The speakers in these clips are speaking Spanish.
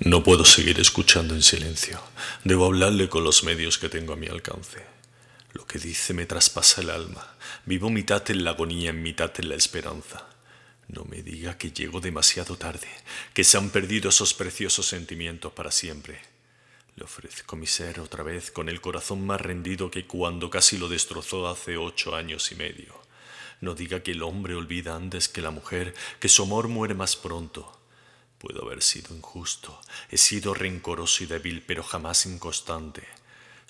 No puedo seguir escuchando en silencio. Debo hablarle con los medios que tengo a mi alcance. Lo que dice me traspasa el alma. Vivo mitad en la agonía, mitad en la esperanza. No me diga que llego demasiado tarde, que se han perdido esos preciosos sentimientos para siempre. Le ofrezco mi ser otra vez con el corazón más rendido que cuando casi lo destrozó hace ocho años y medio. No diga que el hombre olvida antes que la mujer, que su amor muere más pronto. Puedo haber sido injusto, he sido rencoroso y débil, pero jamás inconstante.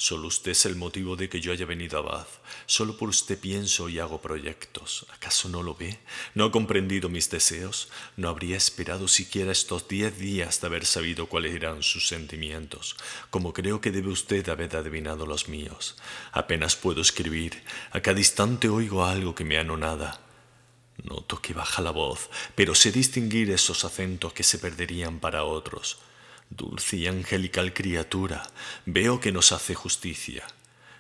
Solo usted es el motivo de que yo haya venido a Bath. Solo por usted pienso y hago proyectos. ¿Acaso no lo ve? ¿No ha comprendido mis deseos? ¿No habría esperado siquiera estos diez días de haber sabido cuáles eran sus sentimientos? Como creo que debe usted haber adivinado los míos. Apenas puedo escribir. A cada instante oigo algo que me anonada. Noto que baja la voz, pero sé distinguir esos acentos que se perderían para otros. Dulce y angelical criatura, veo que nos hace justicia.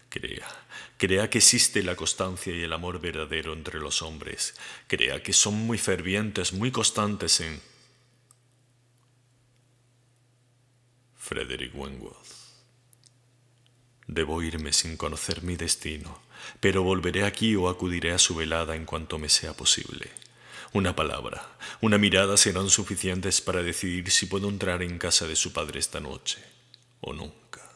Crea, crea que existe la constancia y el amor verdadero entre los hombres. Crea que son muy fervientes, muy constantes en... Frederick Wentworth. Debo irme sin conocer mi destino, pero volveré aquí o acudiré a su velada en cuanto me sea posible. Una palabra, una mirada serán suficientes para decidir si puedo entrar en casa de su padre esta noche o nunca.